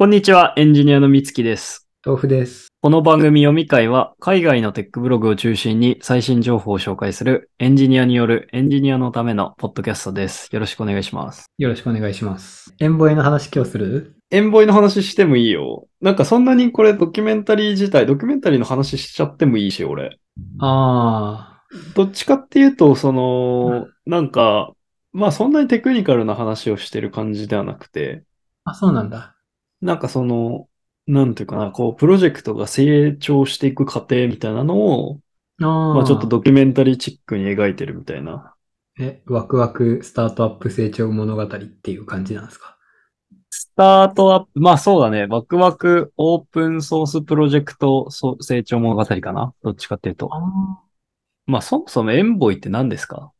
こんにちは、エンジニアのみつきです。豆腐です。この番組読み会は、海外のテックブログを中心に最新情報を紹介するエンジニアによるエンジニアのためのポッドキャストです。よろしくお願いします。よろしくお願いします。エンボイの話今日する？エンボイの話してもいいよ。なんかそんなにこれドキュメンタリー自体、ドキュメンタリーの話しちゃってもいいし、俺。あどっちかっていうと、その、なんか、まあそんなにテクニカルな話をしてる感じではなくて、あ。あ、そうなんだ。なんかその、なんていうかな、こう、プロジェクトが成長していく過程みたいなのを、ああ。まあちょっとドキュメンタリーチックに描いてるみたいな。え、ワクワクスタートアップ成長物語っていう感じなんですか？スタートアップ、まあそうだね、ワクワクオープンソースプロジェクトそ成長物語かな？どっちかっていうと。あまあそもそもエンボイって何ですか？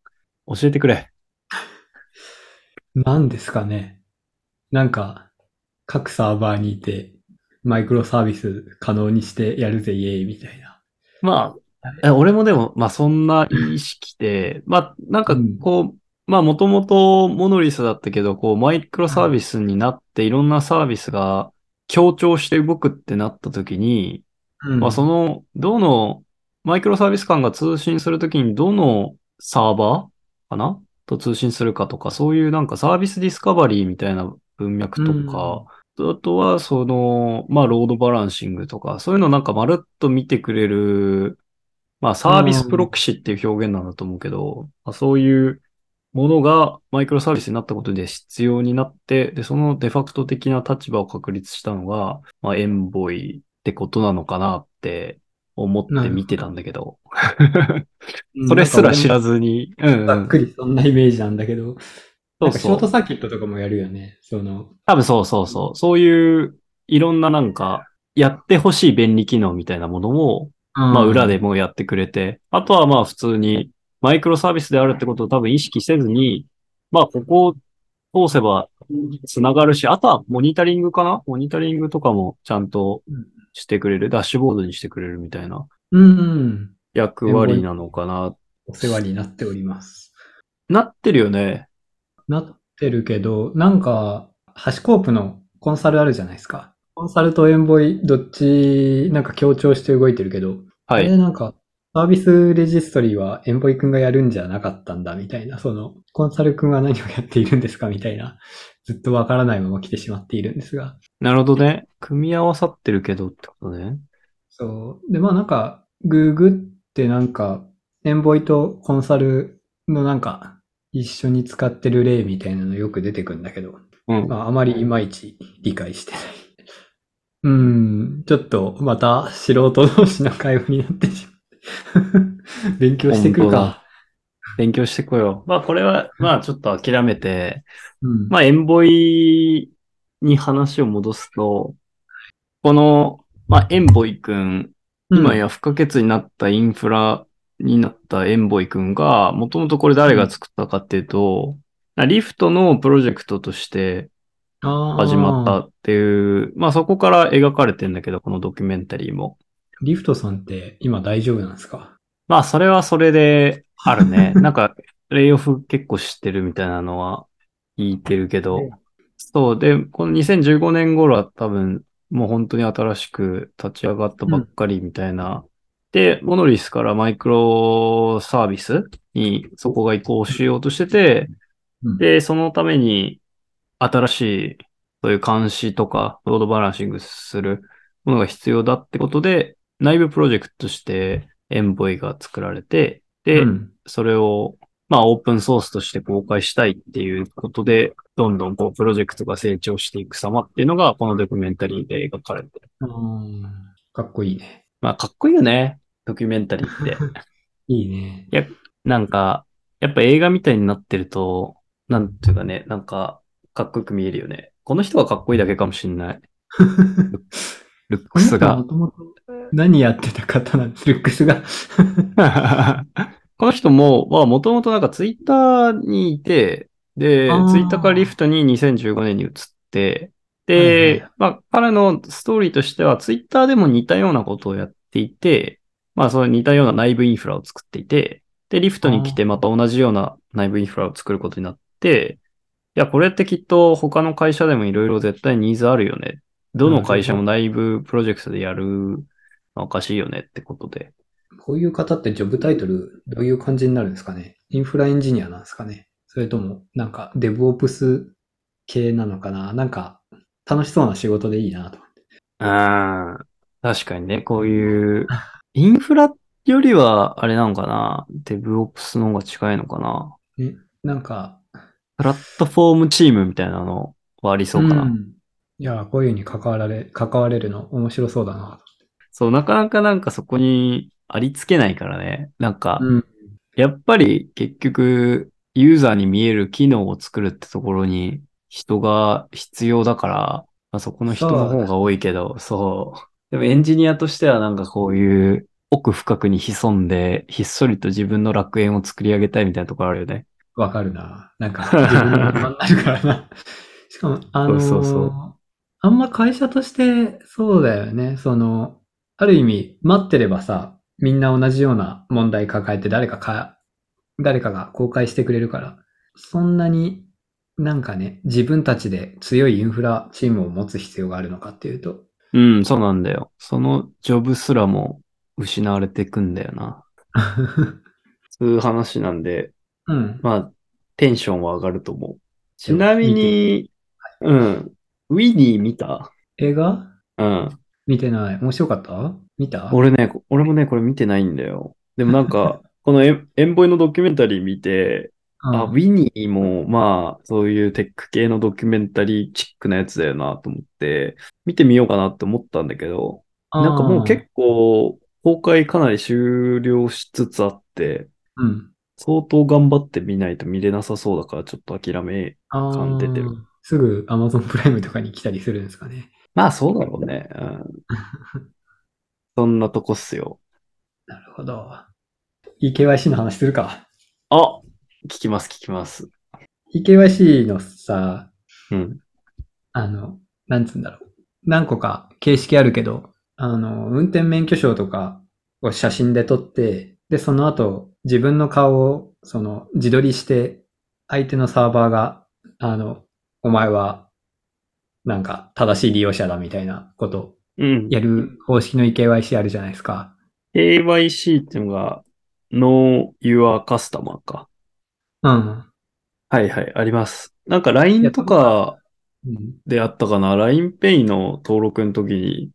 教えてくれ。なんですかね？なんか、各サーバーにいて、マイクロサービス可能にしてやるぜイエーイみたいな。まあ、え俺もでも、まあそんな意識で、まあなんかこう、まあもともとモノリスだったけど、こうマイクロサービスになっていろんなサービスが協調して動くってなった時に、うん。まあその、どの、マイクロサービス間が通信するときにどのサーバーかな？と通信するかとか、そういうなんかサービスディスカバリーみたいな文脈とか、あとはその、まあロードバランシングとか、そういうのなんかまるっと見てくれる、まあサービスプロクシっていう表現なんだと思うけど、まあそういうものがマイクロサービスになったことで必要になって、で、そのデファクト的な立場を確立したのが、まあ Envoy ってことなのかなって思って見てたんだけど、う んそれすら知らず。ずに、うん、うん。ざっくりそんなイメージなんだけど、そうショートサーキットとかもやるよね。その、多分そうそうそう。そういういろんななんか、やってほしい便利機能みたいなものを、まあ裏でもやってくれて、あとはまあ普通にマイクロサービスであるってことを多分意識せずに、まあここを通せば繋がるし、あとはモニタリングかな？モニタリングとかもちゃんとしてくれる、ダッシュボードにしてくれるみたいなうんうん。役割なのかな。お世話になっております。なってるよね。なってるけど、なんか、ハシコープのコンサルあるじゃないですか。コンサルとエンボイ、どっち、なんか協調して動いてるけど、はい。あれなんか、サービスレジストリはエンボイ君がやるんじゃなかったんだみたいな、その、コンサル君は何をやっているんですかみたいな、ずっとわからないまま来てしまっているんですが。なるほどね。組み合わさってるけどってことね。そう。で、まあなんか、ググってなんか、エンボイとコンサルのなんか、一緒に使ってる例みたいなのよく出てくるんだけど、うん。まああまりいまいち理解してない。うーん、ちょっとまた素人同士の会話になってしまって。勉強してくるか。勉強してこよう。まあこれは、まあちょっと諦めて、うん。まあ、エンボイに話を戻すと、この、まあ、エンボイくん、今や不可欠になったインフラになったエンボイくんが、もともとこれ誰が作ったかっていうと、リフトのプロジェクトとして始まっ。たっていう、まあそこから描かれてんだけど、このドキュメンタリーも。リフトさんって今大丈夫なんですか？まあそれはそれであるね。なんか、レイオフ結構知ってるみたいなのは聞いてるけど、そう。で、この2015年頃は多分、もう本当に新しく立ち上がったばっかりみたいな。で、モノリスからマイクロサービスにそこが移行しようとしてて、うんで、そのために新しい、そういう監視とか、ロードバランシングするものが必要だってことで、内部プロジェクトとしてエンボイが作られて、で、うんそれを、まあ、オープンソースとして公開したいっていうことで、どんどんこう、プロジェクトが成長していく様っていうのが、このドキュメンタリーで描かれてる。うんかっこいいね。まあ、かっこいいよね。ドキュメンタリーって。いいね。なんか、やっぱ映画みたいになってると、なんていうかね、なんか、かっこよく見えるよね。この人がかっこいいだけかもしんない。ルックスがも。ともと何やってた方なんです、ルックスが。この人も、まあ、もともとなんかツイッターにいて、でツイッターからリフトに2015年に移って、はいはいで、まあ、彼のストーリーとしては、ツイッターでも似たようなことをやっていて、まあ、その似たような内部インフラを作っていて、で、リフトに来てまた同じような内部インフラを作ることになって、いや、これってきっと他の会社でもいろいろ絶対ニーズあるよね。っどの会社も内部プロジェクトでやるのはおかしいよねってことで。こういう方ってジョブタイトルどういう感じになるんですかね？インフラエンジニアなんですかね？それともなんかデブオプス系なのかな？なんか楽しそうな仕事でいいなと。ああ、確かにね、こういう、インフラよりは、あれなのかなデブオプスの方が近いのかなね、なんか、プラットフォームチームみたいなのはありそうかな。んいや、こういうふうに関わられ、関われるの面白そうだな。そう、なかなかなんかそこにありつけないからね。なんか、うん。やっぱり結局、ユーザーに見える機能を作るってところに人が必要だから、まあ、そこの人の方が多いけど、そう。でもエンジニアとしてはなんかこういう奥深くに潜んで、ひっそりと自分の楽園を作り上げたいみたいなところあるよね。わかるな。なんか、自分のままになるからな。しかも、あのーそうそうそうあんま会社として、そうだよね。その、ある意味、待ってればさ、みんな同じような問題抱えて誰かか、誰かが公開してくれるから、そんなになんかね、自分たちで強いインフラチームを持つ必要があるのかっていうと、うん、そうなんだよ。そのジョブすらも失われていくんだよな。そういう話なんで、うん。まあ、テンションは上がると思う。ちなみに、うん。ウィニー見た？映画？うん。見てない。面白かった？見た？俺ね、俺もね、これ見てないんだよ。でもなんか、このエンボイのドキュメンタリー見て、あ、ウうんィニーも、まあ、そういうテック系のドキュメンタリーチックなやつだよなと思って、見てみようかなって思ったんだけど、なんかもう結構、公開かなり終了しつつあって、うん。相当頑張って見ないと見れなさそうだから、ちょっと諦め。あ感出てるーすぐ Amazon プライムとかに来たりするんですかね。まあ、そうだろうね。うん。そんなとこっすよ。なるほど。EKYC の話するか。あ聞きます、聞きます。EKYC のさ、うん。あの、なんつうんだろう。何個か形式あるけど、あの、運転免許証とかを写真で撮って、で、その後、自分の顔を、その、自撮りして、相手のサーバーが、あの、お前は、なんか、正しい利用者だみたいなことうん。やる方式の EKYC あるじゃないですか。KYC っていうのが、Know Your Customer か。うん。はいはい、あります。なんか LINE とかうんであったかな ?LINEPay の登録の時に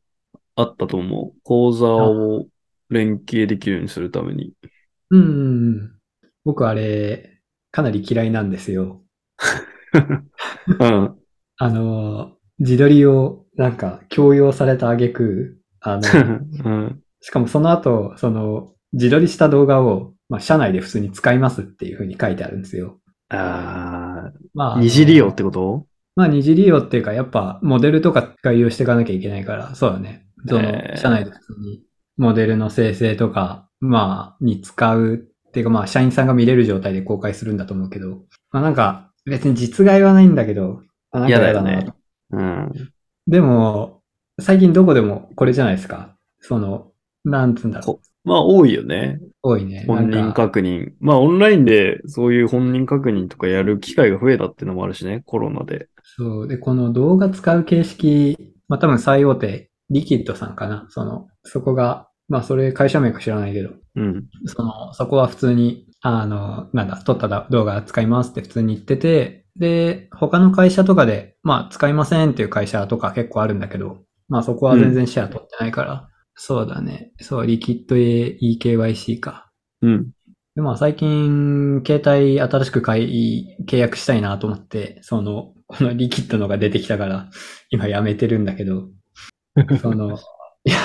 あったと思う。口座を連携できるようにするために。うんうんうん。僕あれ、かなり嫌いなんですよ。うん。あの、自撮りをなんか強要された挙句、あの、うん。しかもその後、その、自撮りした動画を、まあ、社内で普通に使いますっていう風に書いてあるんですよ。あまあ、あ、二次利用ってこと？まあ、二次利用っていうか、やっぱ、モデルとか概要していかなきゃいけないから、そうだね。そのえ、ー社内で普通に、モデルの生成とか、まあ、に使うっていうか、まあ、社員さんが見れる状態で公開するんだと思うけど、まあなんか、別に実害はないんだけど、あなんか嫌だよなね。うん。でも、最近どこでもこれじゃないですか。その、なんつうんだろこまあ多いよね。う。多いね。本人確認。まあオンラインでそういう本人確認とかやる機会が増えたっていうのもあるしね、コロナで。そう。で、この動画使う形式、まあ多分最大手、リキッドさんかな。その、そこが、まあそれ会社名か知らないけど、うん。その、そこは普通に、あの、なんだ、撮った動画使いますって普通に言ってて、で、他の会社とかで、まあ使いませんっていう会社とか結構あるんだけど、まあそこは全然シェア取ってないから、そうだね。そう、リキッド EKYC か。うん。で、まあ最近、携帯新しく買い、契約したいなと思って、その、このリキッドのが出てきたから、今やめてるんだけど、その、いや、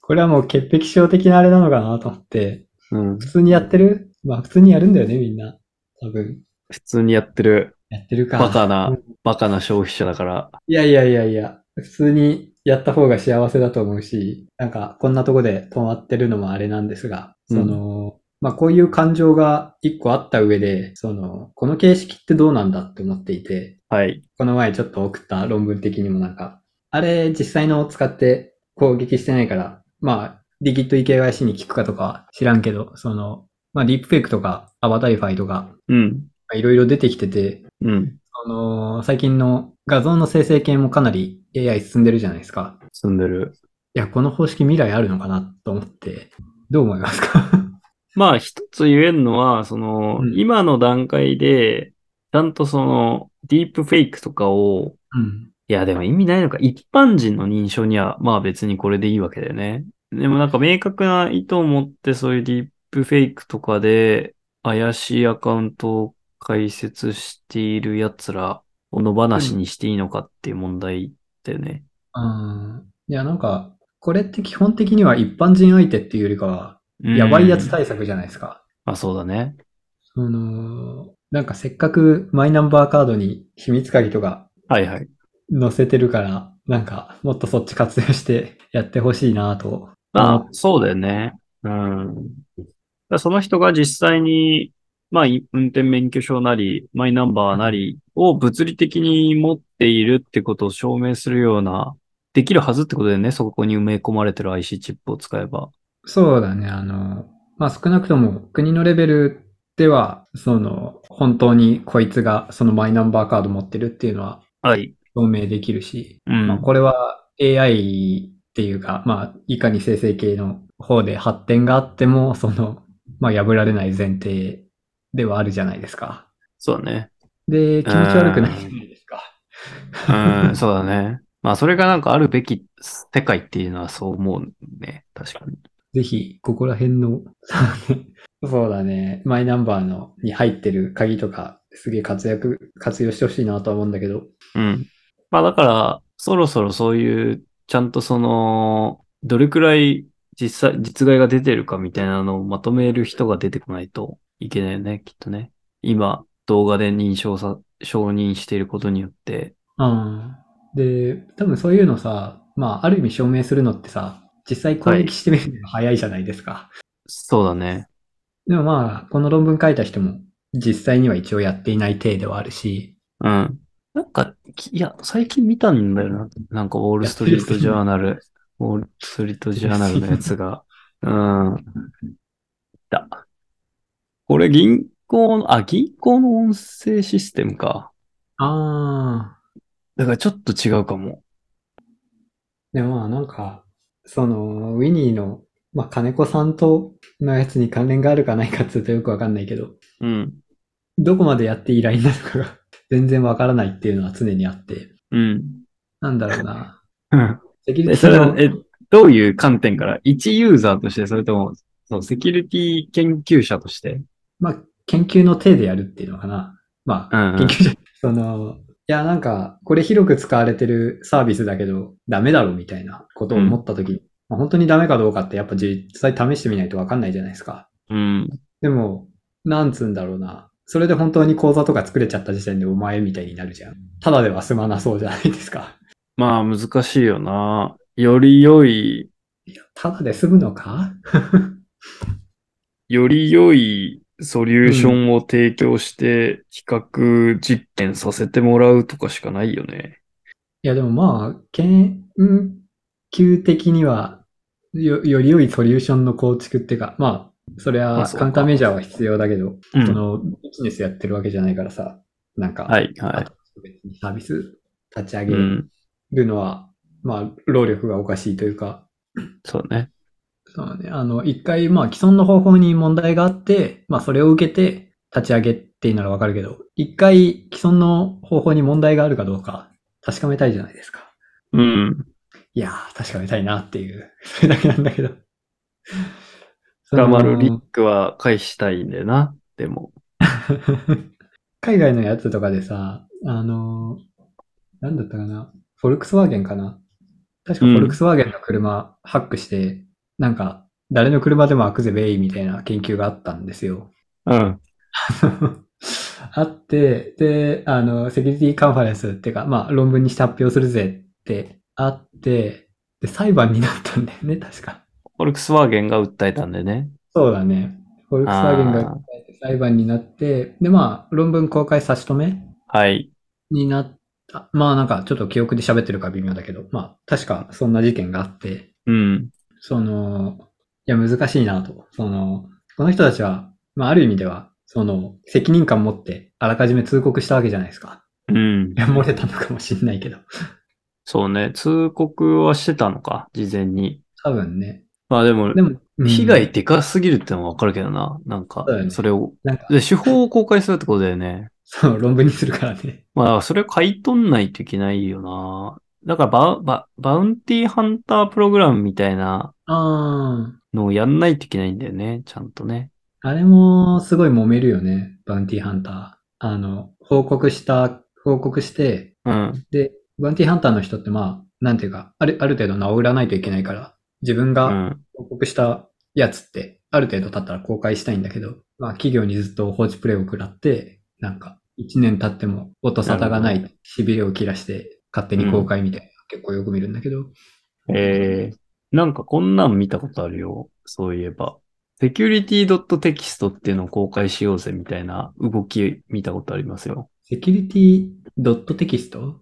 これはもう潔癖症的なあれなのかなと思って、うん。普通にやってる？まあ普通にやるんだよね、みんな。多分。普通にやってるやってるか。バカなうん、バカな消費者だから。いやいやいやいや、普通にやった方が幸せだと思うし、なんかこんなとこで止まってるのもあれなんですが、その、まあこういう感情が一個あった上で、その、この形式ってどうなんだって思っていて、はい。この前ちょっと送った論文的にもなんか、あれ実際のを使って攻撃してないから、まあ、 LIQUID eKYC に効くかとかは知らんけど、その、まあディープフェイクとか Avatarify とか、うん。まあいろいろ出てきてて、うん。あの、最近の画像の生成系もかなり AI 進んでるじゃないですか。進んでる。いや、この方式未来あるのかなと思って、どう思いますか？まあ、一つ言えるのは、その、うん今の段階で、ちゃんとその、ディープフェイクとかを、うん。いや、でも意味ないのか。一般人の認証には、まあ別にこれでいいわけだよね。でもなんか明確な意図を持って、そういうディープフェイクとかで、怪しいアカウントを開設している奴らを野放しにしていいのかっていう問題だよね。あーいや、なんか、これって基本的には一般人相手っていうよりかは、うんやばいやつ対策じゃないですか。まあそうだね。その、なんかせっかくマイナンバーカードに秘密鍵とかはいはい。載せてるから、なんかもっとそっち活用して やってほしいなと。まあ、そうだよね。うん。その人が実際に、まあ、い運転免許証なり、マイナンバーなりを物理的に持っているってことを証明するような、できるはずってことだよね。そこに埋め込まれてる IC チップを使えば。そうだね。あの、まあ、少なくとも国のレベルでは、その、本当にこいつがそのマイナンバーカード持ってるっていうのははい。証明できるし、うん。まあ、これは AI っていうか、まあ、いかに生成系の方で発展があっても、その、まあ、破られない前提ではあるじゃないですか。そうだね。で、気持ち悪くないじゃないですか。うん、そうだね。まあ、それがなんかあるべき世界っていうのはそう思うね。確かに。ぜひ、ここら辺の、そうだね、マイナンバーのに入ってる鍵とか、すげえ活躍、活用してほしいなとは思うんだけど、うん。まあだから、そろそろそういう、ちゃんとその、どれくらい実際、実害が出てるかみたいなのをまとめる人が出てこないといけないよね、きっとね。今、動画で認証さ、承認していることによって。うん。で、多分そういうのさ、まあ、ある意味証明するのってさ、実際攻撃してみるのが早いじゃないですか。そうだね。でもまあ、この論文書いた人も、実際には一応やっていない体ではあるし、うん。なんか、きいや、最近見たんだよな。なんか、ウォールストリートジャーナル、ウォールストリートジャーナルのやつが。うん。だ。これ銀行の、あ、銀行の音声システムか。ああ、だからちょっと違うかも。でもまあなんか、その、ウィニーの、まあ金子さんとのやつに関連があるかないかって言うとよくわかんないけど、うん。どこまでやっていいラインなのかが 全然わからないっていうのは常にあって、うん。なんだろうな。う んセキュリえ、ティの、それはえ、どういう観点から？一ユーザーとして、それとも、そう、セキュリティ研究者として？まあ、研究の手でやるっていうのかな。まあ、うんうん研究者、その、いや、なんか、これ広く使われてるサービスだけど、ダメだろみたいなことを思ったとき、まあ本当にダメかどうかってやっぱ実際試してみないとわかんないじゃないですか。うん。でも、なんつうんだろうな。それで本当に講座とか作れちゃった時点でお前みたいになるじゃん。ただでは済まなそうじゃないですか。まあ、難しいよな。より良い、いや、ただで済むのか？より良いソリューションを提供して、比較実験させてもらうとかしかないよね。いや、でもまあ、研究的にはよ、より良いソリューションの構築っていうか、まあ、それはカウンターメジャーは必要だけど、うんそのビジネスやってるわけじゃないからさ、なんか、はい、は別にサービス立ち上い。げうん。るのは、まあ、労力がおかしいというか、そうね。そうね、あの、一回、まあ、既存の方法に問題があって、まあ、それを受けて立ち上げっていうならわかるけど、一回既存の方法に問題があるかどうか確かめたいじゃないですか。うん。いやー、確かめたいなっていう、それだけなんだけど。その頑張るリックは返したいんだよな。でも。海外のやつとかでさ、あのーなんだったかな、フォルクスワーゲンかな？確かフォルクスワーゲンの車ハックして、なんか、誰の車でも開くぜ、ベイみたいな研究があったんですよ。うん。あって、で、あの、セキュリティカンファレンスっていうか、まあ、論文にして発表するぜってあって、で、裁判になったんだよね、確か。フォルクスワーゲンが訴えたんでね。そうだね。フォルクスワーゲンが訴えて裁判になって、で、まあ、論文公開差し止めはい。になった。まあ、なんか、ちょっと記憶で喋ってるか微妙だけど、まあ、確かそんな事件があって、うん。その、いや、難しいなと。その、この人たちは、まあ、ある意味では、その、責任感を持って、あらかじめ通告したわけじゃないですか。うんい。や、漏れたのかもしんないけど。そうね。通告はしてたのか、事前に。多分ね。まあでも、でも、うん被害でかすぎるってのはわかるけどな。なんかそれを。なんか、で、手法を公開するってことだよね。そう、論文にするからね。まあ、それを買い取んないといけないよな。だからバ、バ、バウンティーハンタープログラムみたいなあのをやんないといけないんだよね。ちゃんとね。あ。あれも、すごい揉めるよね。バウンティーハンター。あの、報告した、報告して、うん。で、バウンティーハンターの人ってまあ、なんていうか、ある、ある程度治らないといけないから、自分がうん。報告したやつって、ある程度経ったら公開したいんだけど、まあ企業にずっと放置プレイを食らって、なんか、一年経っても音沙汰がない、痺れを切らして、勝手に公開みたいな、結構よく見るんだけど、えー、なんかこんなん見たことあるよ。そういえば。security.text っていうのを公開しようぜみたいな動き見たことありますよ。セキュリティドットテキスト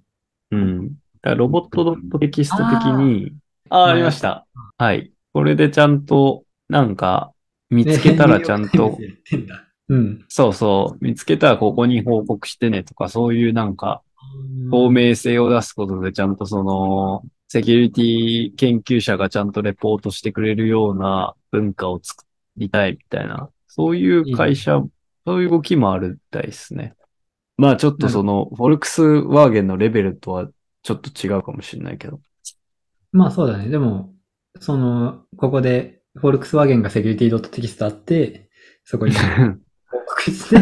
うん。だからロボット .text 的に、ああ、ーありました。はい。これでちゃんと、なんか、見つけたら ちゃんと。うん。そうそう、見つけたらここに報告してねとか、そういうなんか、透明性を出すことでちゃんとその、セキュリティ研究者がちゃんとレポートしてくれるような文化を作りたいみたいな、そういう会社、そういう動きもあるみたいですね。まあちょっとその、フォルクスワーゲンのレベルとはちょっと違うかもしれないけど。まあそうだね。でも、その、ここで、フォルクスワーゲンがセキュリティドットテキストあって、そこに 報告して、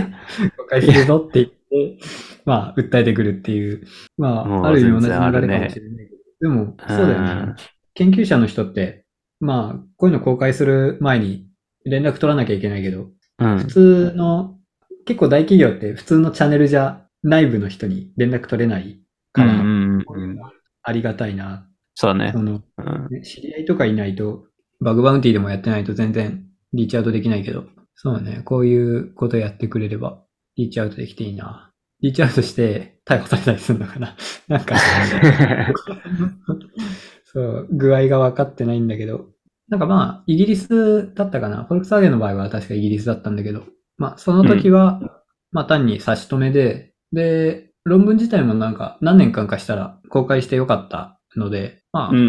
公開するぞって言って、まあ、訴えてくるっていう、まあ、ある意味同じ流れかもしれないけど、でも、そうだよね。研究者の人って、まあ、こういうの公開する前に連絡取らなきゃいけないけど、うん。普通の、結構大企業って普通のチャンネルじゃ内部の人に連絡取れないから。ありがたいな。そうだねそ。の、うん。ね知り合いとかいないと、バグバウンティーでもやってないと全然リーチアウトできないけど、そうね、こういうことやってくれれば、リーチアウトできていいな。リーチアウトして逮捕されたりするのかな なんか、そう、具合が分かってないんだけど、なんかまあ、イギリスだったかな。フォルクスワーゲンの場合は確かイギリスだったんだけど、まあ、その時は、まあ単に差し止めで、で、論文自体もなんか何年間かしたら公開してよかったので、まあ、うんうんう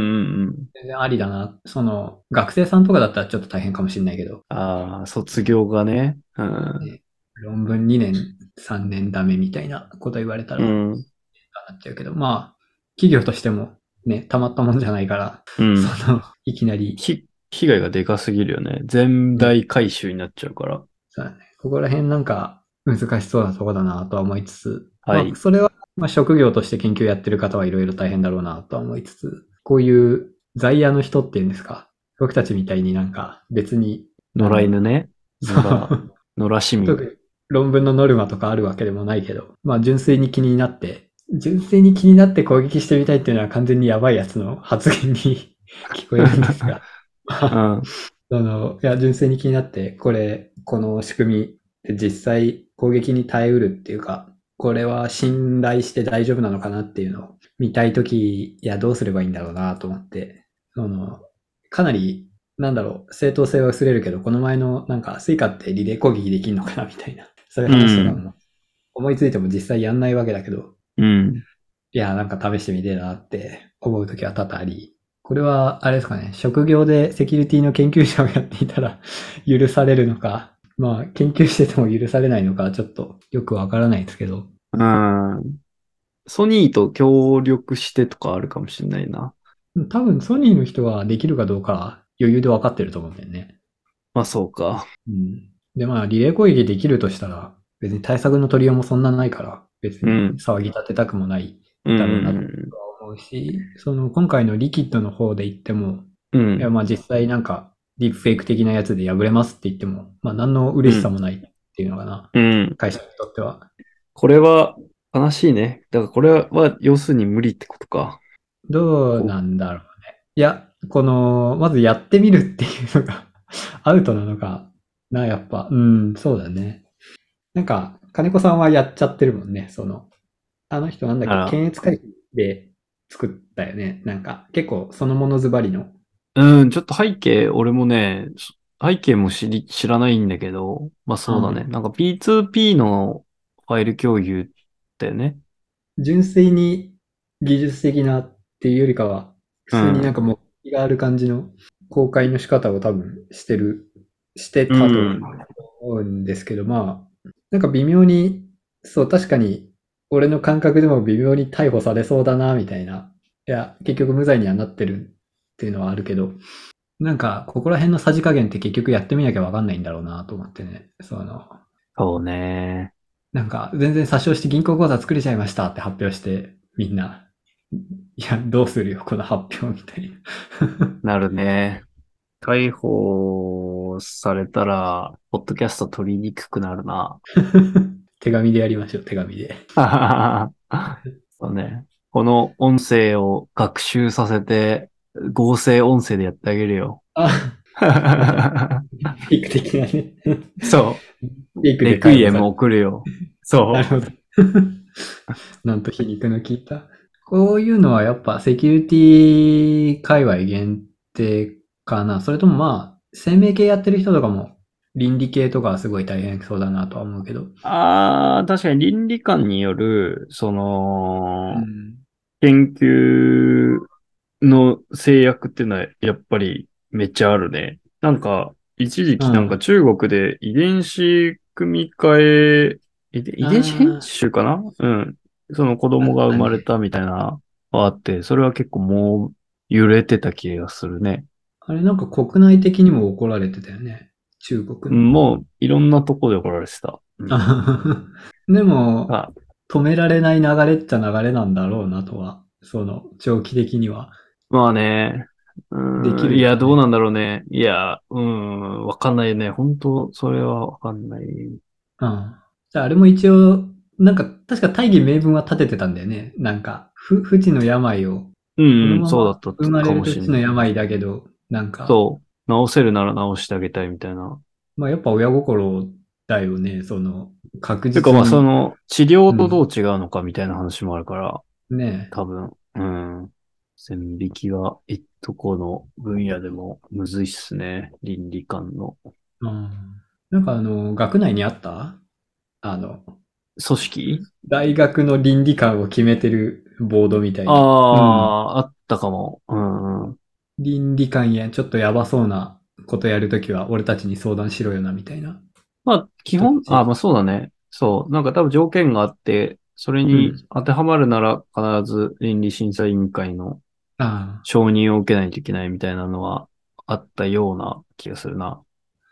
ん。全然ありだな。その、学生さんとかだったらちょっと大変かもしれないけど、ああ、卒業がね。うん。論文2年、3年ダメみたいなこと言われたら、う。なんっちゃうけど、まあ、企業としてもね、たまったもんじゃないから、うん。その、いきなり、ひ、被害がでかすぎるよね。全大回収になっちゃうから。そうだねここら辺なんか難しそうなとこだなとは思いつつ、はいまあ、それは、まあ、職業として研究やってる方はいろいろ大変だろうなとは思いつつ、こういう在野の人っていうんですか、僕たちみたいになんか別に、野良犬ね。そ野良、う野良市民。論文のノルマとかあるわけでもないけど、まあ純粋に気になって、純粋に気になって攻撃してみたいっていうのは完全にやばいやつの発言に 聞こえるんですが、うん。その、いや、純粋に気になって、これ、この仕組みで実際攻撃に耐えうるっていうか、これは信頼して大丈夫なのかなっていうのを見たいとき、いや、どうすればいいんだろうなと思って、その、かなり、なんだろう、正当性は薄れるけど、この前のなんか、 Suica ってリレー攻撃できるのかなみたいな、そういう話とかも、思いついても実際やんないわけだけど、うん。いや、なんか試してみてえなって思うときは多々あり、これは、あれですかね、職業でセキュリティの研究者をやっていたら 許されるのか、まあ、研究してても許されないのか、ちょっとよくわからないですけど、うん。ソニーと協力してとかあるかもしれないな。多分ソニーの人はできるかどうかは余裕で分かってると思うんだよね。まあそうか。うん。で、まあ、リレー攻撃できるとしたら、別に対策の取りようもそんなないから、別にうん騒ぎ立てたくもないうんだろうなとは思うし、その今回のリキッドの方で言っても、うん。いや、まあ実際なんか、ディープフェイク的なやつで破れますって言っても、まあ何の嬉しさもないっていうのかな、うん。会社にとっては。これは悲しいね。だからこれは要するに無理ってことか。どうなんだろうね。いや、この、まずやってみるっていうのがアウトなのかな、やっぱ。うん、そうだね。なんか、金子さんはやっちゃってるもんね、その、あの人なんだっけ、検閲会議で作ったよね。なんか、結構そのものズバリの。うん、ちょっと背景、俺もね、背景も知り、知らないんだけど、まあそうだね。うなんか P2P のファイル共有だよね。純粋に技術的なっていうよりかは、普通になんか目的がある感じの公開の仕方を多分してる、してたとうん思うんですけど、まあ、なんか微妙に、そう、確かに、俺の感覚でも微妙に逮捕されそうだな、みたいな。いや、結局無罪にはなってるっていうのはあるけど、なんか、ここら辺のさじ加減って結局やってみなきゃわかんないんだろうなと思ってね。その、そうね。なんか、全然詐称して銀行口座作れちゃいましたって発表して、みんな、いや、どうするよ、この発表みたいな。なるね。逮捕されたら、ポッドキャスト取りにくくなるな。手紙でやりましょう、手紙で。そうね。この音声を学習させて、合成音声でやってあげるよ。あ、ピーク的なね。そう。ピークでレクイエム送るよ。そなるほど。なんと皮肉の効いた。こういうのはやっぱセキュリティ界隈限定かな。それともまあ、生命系やってる人とかも倫理系とかはすごい大変そうだなとは思うけど。う。ああ、確かに倫理観による、その、うん研究の制約っていうのはやっぱりめっちゃあるね。なんか、一時期なんか中国で遺伝子組み換え、遺伝遺伝子編集かな？うん。その子供が生まれたみたいなあって、それは結構もう揺れてた気がするね。あれなんか国内的にも怒られてたよね。中国うんもういろんなとこで怒られてた。でも、あ止められない流れっちゃ流れなんだろうなとは、その、長期的には。まあね。うんできるいや、どうなんだろうね。いや、うん、わかんないね。本当それはわかんない。うん。じゃあ、あれも一応、なんか、確か大義名分は立ててたんだよね。なんか、ふ、不治の病を、うん、そうだった生まれかると治の。病だけど、なんか、そう。治せるなら治してあげたいみたいな。まあやっぱ親心だよね、その、確実に。てかまあその治療とどう違うのかみたいな話もあるから、ね多分、うん。線引きは一とこの分野でもむずいっすね。倫理観の。うん。なんかあの、学内にあった？あの、組織？大学の倫理観を決めてるボードみたいあな。あ、あったかも。うんうん。倫理観やちょっとやばそうなことやるときは俺たちに相談しろよな、みたいな。まあ、基本、あまあそうだね。そう。なんか多分条件があって、それにうん当てはまるなら必ず倫理審査委員会のあ承認を受けないといけないみたいなのはあったような気がするな。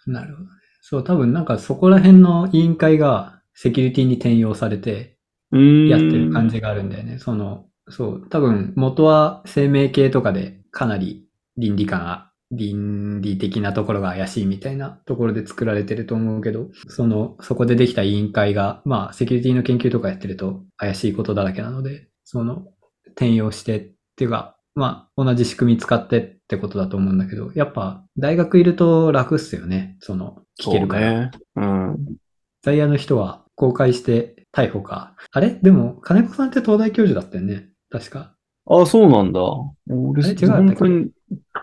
あ、なるほどね。そう、多分なんかそこら辺の委員会がセキュリティに転用されて。やってる感じがあるんだよね。その、そう、多分元は生命系とかでかなり倫理観が、倫理的なところが怪しいみたいなところで作られてると思うけど、その、そこでできた委員会が、まあ、セキュリティの研究とかやってると怪しいことだらけなので、その、転用してっていうか、まあ、同じ仕組み使ってってことだと思うんだけど、やっぱ、大学いると楽っすよね。その、聞けるから。ね。うん。在野の人は公開して逮捕か。あれ？でも、金子さんって東大教授だったよね？確か。あ、そうなんだ。俺、本当に、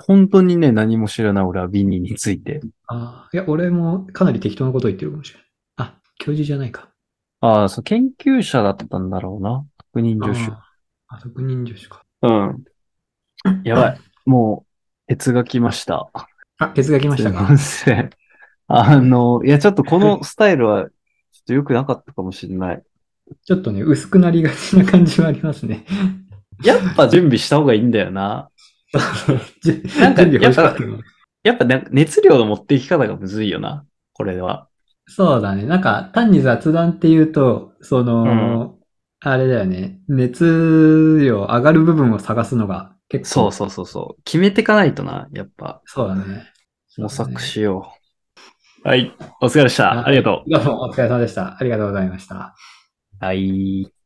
本当にね、何も知らない、俺はビニーについて。ああ、いや、俺もかなり適当なこと言ってるかもしれない。あ、教授じゃないか。ああ、そう、研究者だったんだろうな。確認助手。あ特任助手か。うん。やばい。もう、鉄が来ました。あ、ケツが来ましたすいかません。あの、いや、ちょっとこのスタイルは、ちょっと良くなかったかもしれない。ちょっとね、薄くなりがちな感じはありますね。やっぱ準備した方がいいんだよな。じ なんか準備欲しかったのやっぱ熱量の持っていき方がむずいよな。これは。そうだね。なんか、単に雑談っていうと、その、あれだよね。熱量上がる部分を探すのが結構。そうそうそうそう。決めていかないとな。やっぱ、そうだね。模索しよう。はい。お疲れでした。ありがとどうもお疲れ様でした。ありがとうございました。う。はい。